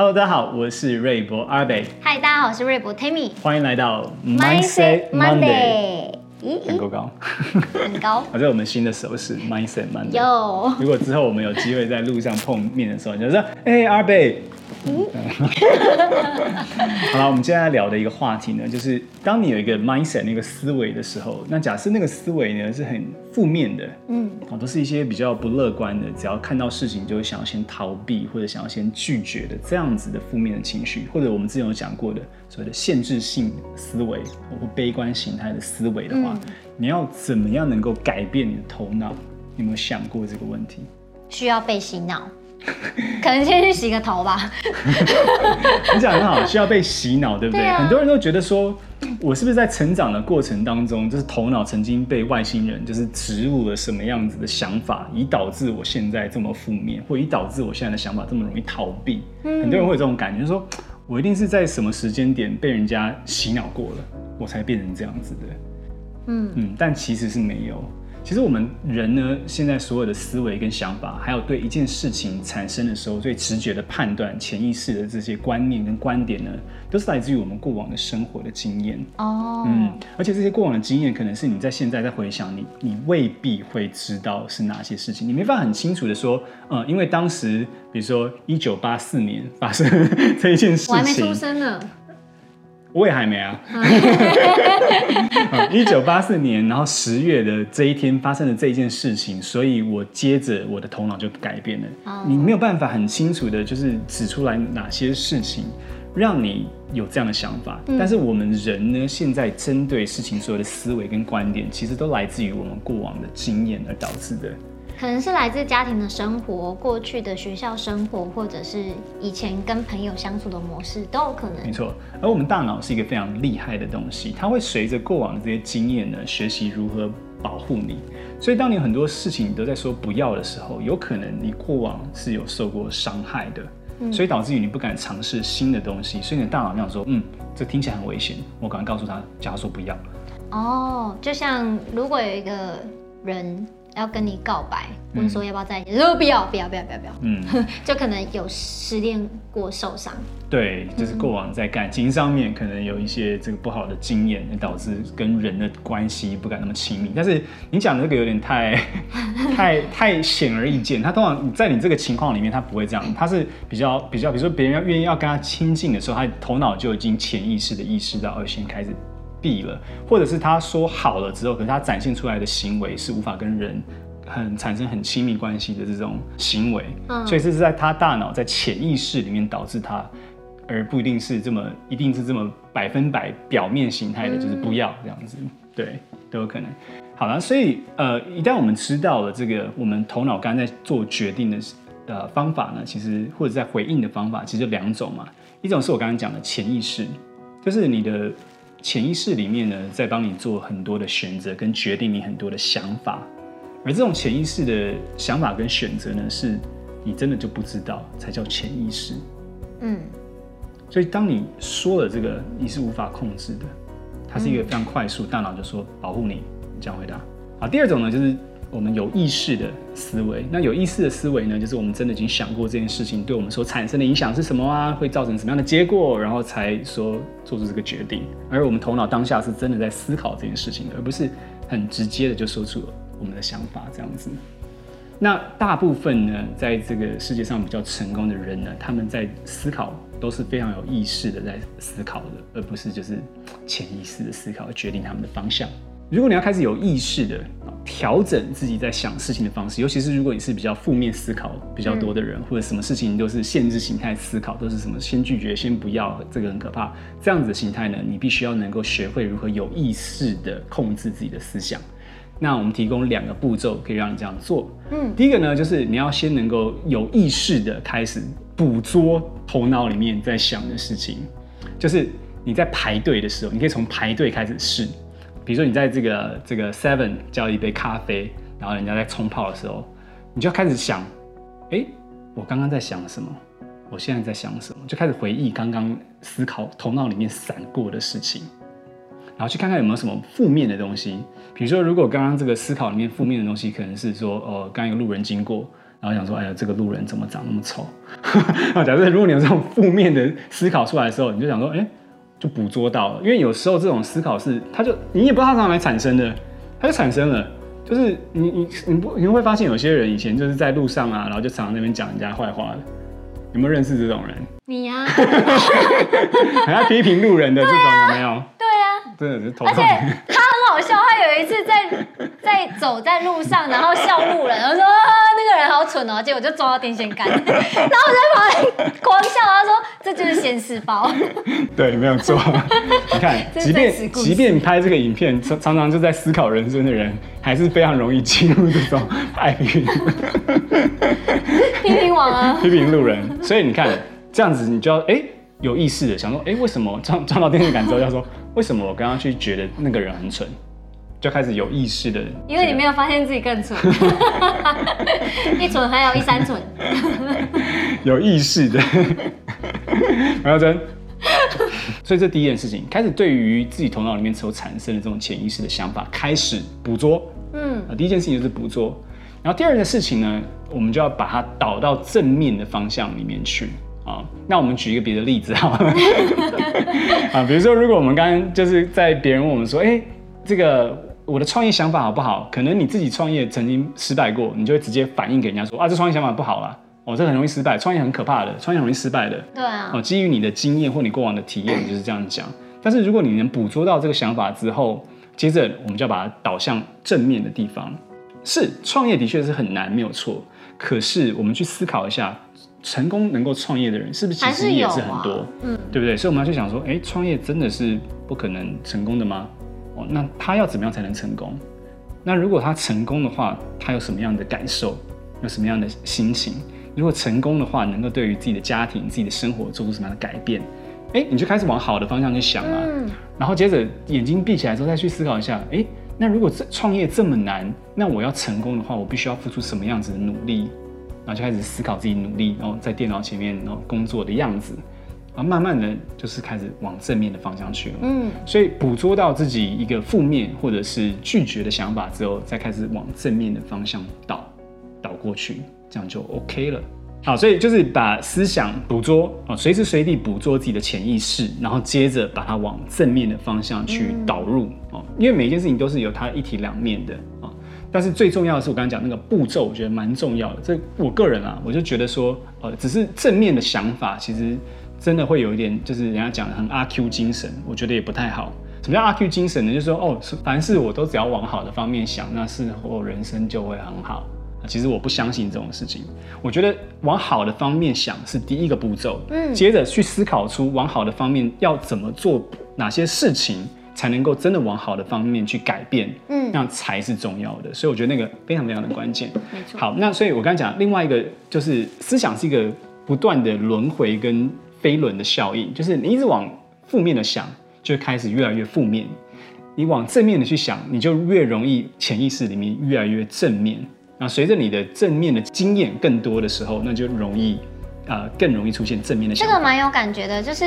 Hello，大家好，我是瑞博阿北。嗨，大家好，我是瑞博 Tammy。欢迎来到 Mindset Monday。咦，很够高，很高。好，在我们新的手势 Mindset Monday。有。如果之后我们有机会在路上碰面的时候，你就说：“哎，阿北。”嗯，好了，我们接下来聊的一个话题呢，就是当你有一个 mindset 那个思维的时候，那假设那个思维呢是很负面的，嗯，都是一些比较不乐观的，只要看到事情就会想要先逃避或者想要先拒绝的这样子的负面的情绪，或者我们之前有讲过的所谓的限制性思维或悲观形态的思维的话，嗯，你要怎么样能够改变你的头脑？你有没有想过这个问题？需要被洗脑。可能先去洗个头吧。你讲得很好，需要被洗脑，对不对？很多人都觉得说，我是不是在成长的过程当中，就是头脑曾经被外星人就是植入了什么样子的想法，以导致我现在这么负面，或以导致我现在的想法这么容易逃避。嗯。很多人会有这种感觉，就是说我一定是在什么时间点被人家洗脑过了，我才变成这样子的。嗯嗯，但其实是没有。其实我们人呢，现在所有的思维跟想法，还有对一件事情产生的时候最直觉的判断、潜意识的这些观念跟观点呢，都是来自于我们过往的生活的经验。哦，嗯，而且这些过往的经验，可能是你在现在在回想你，你你未必会知道是哪些事情，你没法很清楚的说，嗯，因为当时比如说一九八四年发生 这一件事情，我还没出生呢。我也还没啊。一九八四年，然后十月的这一天发生了这一件事情，所以我接着我的头脑就改变了。Oh. 你没有办法很清楚的，就是指出来哪些事情让你有这样的想法。嗯。但是我们人呢，现在针对事情所有的思维跟观点，其实都来自于我们过往的经验而导致的。可能是来自家庭的生活、过去的学校生活，或者是以前跟朋友相处的模式都有可能。没错，而我们大脑是一个非常厉害的东西，它会随着过往的这些经验呢，学习如何保护你。所以，当你很多事情你都在说不要的时候，有可能你过往是有受过伤害的，嗯，所以导致于你不敢尝试新的东西。所以你的大脑那样说，嗯，这听起来很危险，我赶快告诉他，叫他说不要。哦，就像如果有一个人。要跟你告白，问说要不要在一起，说、嗯、不要，不要，不要，不要，不要，嗯，就可能有失恋过受伤，对，就是过往在感情上面可能有一些这个不好的经验，导致跟人的关系不敢那么亲密。但是你讲的这个有点太 太太显而易见，他通常在你这个情况里面，他不会这样，他是比较比较，比如说别人要愿意要跟他亲近的时候，他头脑就已经潜意识的意识到，而先开始。闭了，或者是他说好了之后，可是他展现出来的行为是无法跟人很产生很亲密关系的这种行为，嗯，所以这是在他大脑在潜意识里面导致他，而不一定是这么一定是这么百分百表面形态的，就是不要这样子，对，都有可能。好了，所以呃，一旦我们知道了这个，我们头脑刚才在做决定的呃方法呢，其实或者在回应的方法，其实就两种嘛，一种是我刚刚讲的潜意识，就是你的。潜意识里面呢，在帮你做很多的选择跟决定，你很多的想法。而这种潜意识的想法跟选择呢，是你真的就不知道，才叫潜意识。嗯。所以当你说了这个，你是无法控制的，它是一个非常快速，大脑就说保护你。你这样回答。好，第二种呢，就是。我们有意识的思维，那有意识的思维呢，就是我们真的已经想过这件事情对我们所产生的影响是什么啊，会造成什么样的结果，然后才说做出这个决定。而我们头脑当下是真的在思考这件事情，而不是很直接的就说出了我们的想法这样子。那大部分呢，在这个世界上比较成功的人呢，他们在思考都是非常有意识的在思考的，而不是就是潜意识的思考决定他们的方向。如果你要开始有意识的调整自己在想事情的方式，尤其是如果你是比较负面思考比较多的人，或者什么事情都是限制形态思考，都是什么先拒绝、先不要，这个很可怕。这样子的形态呢，你必须要能够学会如何有意识的控制自己的思想。那我们提供两个步骤可以让你这样做。嗯，第一个呢，就是你要先能够有意识的开始捕捉头脑里面在想的事情，就是你在排队的时候，你可以从排队开始试。比如说，你在这个这个 Seven 叫一杯咖啡，然后人家在冲泡的时候，你就要开始想，哎，我刚刚在想什么？我现在在想什么？就开始回忆刚刚思考头脑里面闪过的事情，然后去看看有没有什么负面的东西。比如说，如果刚刚这个思考里面负面的东西，可能是说，哦，刚刚有路人经过，然后想说，哎呀，这个路人怎么长那么丑？假设如果你有这种负面的思考出来的时候，你就想说，哎，就捕捉到了。因为有时候这种思考是，他就你也不知道他从哪来产生的，他就产生了。就是你你你不你会发现有些人以前就是在路上啊，然后就常常那边讲人家坏话的，有没有认识这种人？你呀、啊，很爱批评路人的这种有没有？对呀、啊，真的是头而且他很好笑，他有一次在在走在路上，然后笑路人，然后说那个人好蠢哦，结果就撞到电线杆，然后我在旁边狂笑，他说这就是现世报。对，没有错。你看，即便即便拍这个影片，常常常就在思考人生的人，还是非常容易进入这种爱评批评网啊，批评路人。所以你看。这样子，你就要哎、欸、有意识的想说，哎、欸，为什么撞撞到电线杆之后要说，为什么我刚刚去觉得那个人很蠢，就开始有意识的，因为你没有发现自己更蠢，一蠢还有一三蠢，有意识的，苗真，所以这第一件事情，开始对于自己头脑里面所产生的这种潜意识的想法开始捕捉，嗯，第一件事情就是捕捉，然后第二件事情呢，我们就要把它导到正面的方向里面去。啊，那我们举一个别的例子哈，啊，比如说，如果我们刚刚就是在别人问我们说，哎、欸，这个我的创业想法好不好？可能你自己创业曾经失败过，你就会直接反映给人家说，啊，这创业想法不好啦，哦，这很容易失败，创业很可怕的，创业很容易失败的。对啊。哦，基于你的经验或你过往的体验，就是这样讲。但是如果你能捕捉到这个想法之后，接着我们就要把它导向正面的地方。是，创业的确是很难，没有错。可是我们去思考一下。成功能够创业的人，是不是其实也是很多？嗯，对不对？所以我们要去想说，哎，创业真的是不可能成功的吗？哦，那他要怎么样才能成功？那如果他成功的话，他有什么样的感受？有什么样的心情？如果成功的话，能够对于自己的家庭、自己的生活做出什么样的改变？哎，你就开始往好的方向去想啊。嗯。然后接着眼睛闭起来之后，再去思考一下，哎，那如果这创业这么难，那我要成功的话，我必须要付出什么样子的努力？然后就开始思考自己努力，然后在电脑前面然后工作的样子，然后慢慢的就是开始往正面的方向去了。嗯，所以捕捉到自己一个负面或者是拒绝的想法之后，再开始往正面的方向导导过去，这样就 OK 了。好，所以就是把思想捕捉啊，随时随地捕捉自己的潜意识，然后接着把它往正面的方向去导入哦，因为每一件事情都是有它一体两面的啊。但是最重要的是，我刚刚讲那个步骤，我觉得蛮重要的。这我个人啊，我就觉得说，呃，只是正面的想法，其实真的会有一点，就是人家讲的很阿 Q 精神，我觉得也不太好。什么叫阿 Q 精神呢？就是说，哦，凡事我都只要往好的方面想，那事后人生就会很好。其实我不相信这种事情。我觉得往好的方面想是第一个步骤，嗯，接着去思考出往好的方面要怎么做，哪些事情。才能够真的往好的方面去改变，嗯，那才是重要的。所以我觉得那个非常非常的关键。没错。好，那所以我刚才讲另外一个就是思想是一个不断的轮回跟飞轮的效应，就是你一直往负面的想，就开始越来越负面；你往正面的去想，你就越容易潜意识里面越来越正面。那随着你的正面的经验更多的时候，那就容易呃更容易出现正面的想。这个蛮有感觉的，就是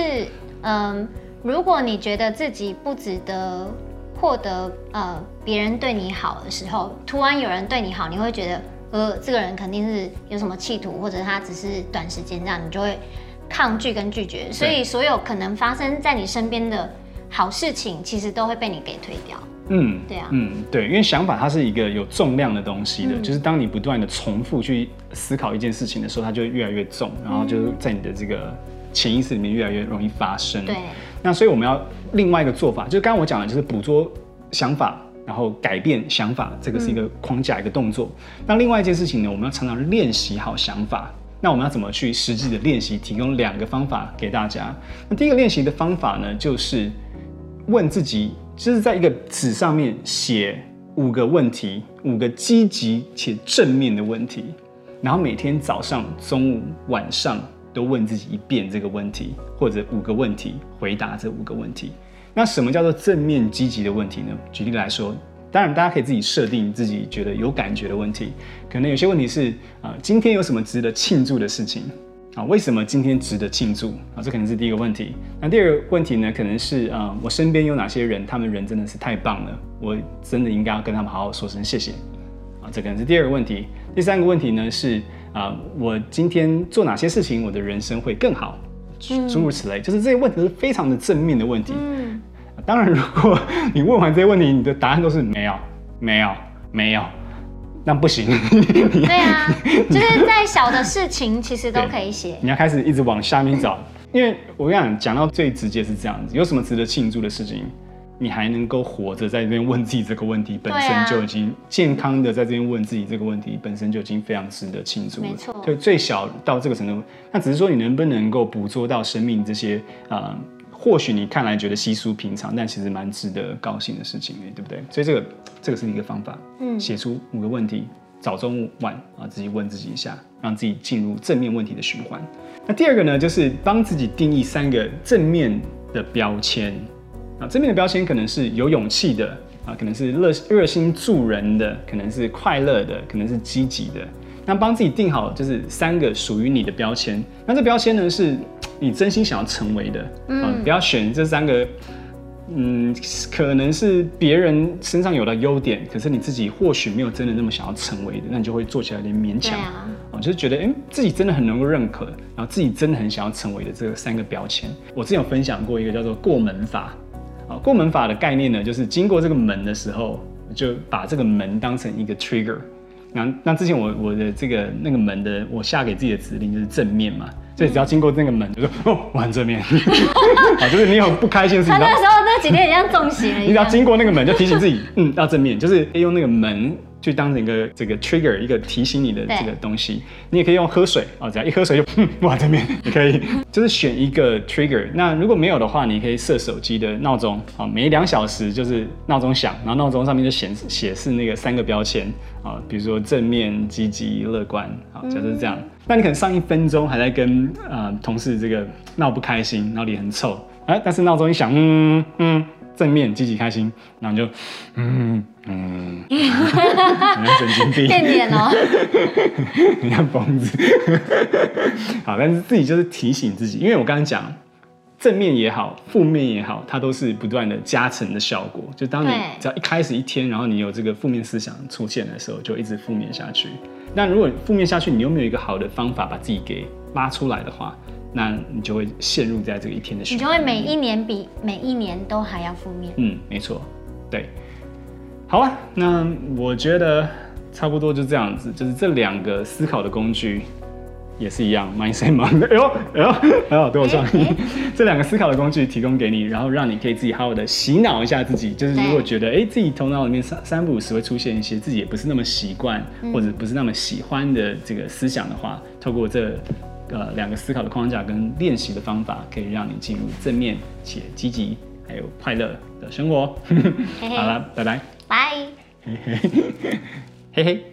嗯。如果你觉得自己不值得获得呃别人对你好的时候，突然有人对你好，你会觉得呃这个人肯定是有什么企图，或者他只是短时间这样，你就会抗拒跟拒绝。所以所有可能发生在你身边的好事情，其实都会被你给推掉。嗯，对啊，嗯，对，因为想法它是一个有重量的东西的，嗯、就是当你不断的重复去思考一件事情的时候，它就会越来越重，然后就在你的这个潜意识里面越来越容易发生。对。那所以我们要另外一个做法，就是刚刚我讲的，就是捕捉想法，然后改变想法，这个是一个框架，一个动作。那另外一件事情呢，我们要常常练习好想法。那我们要怎么去实际的练习？提供两个方法给大家。那第一个练习的方法呢，就是问自己，就是在一个纸上面写五个问题，五个积极且正面的问题，然后每天早上、中午、晚上。都问自己一遍这个问题，或者五个问题，回答这五个问题。那什么叫做正面积极的问题呢？举例来说，当然大家可以自己设定自己觉得有感觉的问题。可能有些问题是啊，今天有什么值得庆祝的事情啊？为什么今天值得庆祝啊？这可能是第一个问题。那第二个问题呢？可能是啊，我身边有哪些人，他们人真的是太棒了，我真的应该要跟他们好好说声谢谢啊。这可能是第二个问题。第三个问题呢是。啊，我今天做哪些事情，我的人生会更好，诸如此类，就是这些问题都是非常的正面的问题。嗯，当然，如果你问完这些问题，你的答案都是没有、没有、没有，那不行。对啊，就是在小的事情其实都可以写。你要开始一直往下面找，因为我跟你讲，讲到最直接是这样子，有什么值得庆祝的事情？你还能够活着在这边问自己这个问题，本身就已经健康的在这边问自己这个问题，本身就已经非常值得庆祝了。没错，就最小到这个程度，那只是说你能不能够捕捉到生命这些啊、呃，或许你看来觉得稀疏平常，但其实蛮值得高兴的事情，对不对？所以这个这个是一个方法，嗯，写出五个问题，早中晚啊，自己问自己一下，让自己进入正面问题的循环。那第二个呢，就是帮自己定义三个正面的标签。啊，正面的标签可能是有勇气的啊，可能是热热心助人的，可能是快乐的，可能是积极的。那帮自己定好就是三个属于你的标签。那这标签呢，是 你真心想要成为的。嗯，不要选这三个，嗯，可能是别人身上有的优点，可是你自己或许没有真的那么想要成为的，那你就会做起来有点勉强。啊，就是觉得哎，自己真的很能够认可，然后自己真的很想要成为的这个三个标签。我之前有分享过一个叫做过门法。过门法的概念呢，就是经过这个门的时候，就把这个门当成一个 trigger。那那之前我我的这个那个门的，我下给自己的指令就是正面嘛，所以只要经过那个门，就说哦，往正面。好，就是你有不开心的事情，他那时候那几天也像中邪了。你只要经过那个门，就提醒自己，嗯，要正面，就是用那个门。就当成一个这个 trigger，一个提醒你的这个东西。你也可以用喝水啊，只要一喝水就 哼，哇，这边你可以就是选一个 trigger。那如果没有的话，你可以设手机的闹钟啊，每两小时就是闹钟响，然后闹钟上面就显显示那个三个标签啊，比如说正面、积极、乐观啊，假设是这样。那你可能上一分钟还在跟呃同事这个闹不开心，然后脸很臭，哎，但是闹钟一响，嗯嗯。正面积极开心，然后就嗯嗯，你像神经病，变脸哦，你像疯子。好，但是自己就是提醒自己，因为我刚刚讲正面也好，负面也好，它都是不断的加成的效果。就当你只要一开始一天，然后你有这个负面思想出现的时候，就一直负面下去。那如果负面下去，你又没有一个好的方法把自己给拉出来的话，那你就会陷入在这个一天的循环，你就会每一年比每一年都还要负面。嗯，没错，对。好啊，那我觉得差不多就这样子，就是这两个思考的工具也是一样，Mindset Monday。哎呦，哎呦，很好，对我创意。这两个思考的工具提供给你，然后让你可以自己好好的洗脑一下自己。就是如果觉得哎自己头脑里面三三不五时会出现一些自己也不是那么习惯或者不是那么喜欢的这个思想的话，透过这。呃，两个思考的框架跟练习的方法，可以让你进入正面且积极还有快乐的生活。好了，拜拜，拜，嘿嘿，嘿嘿。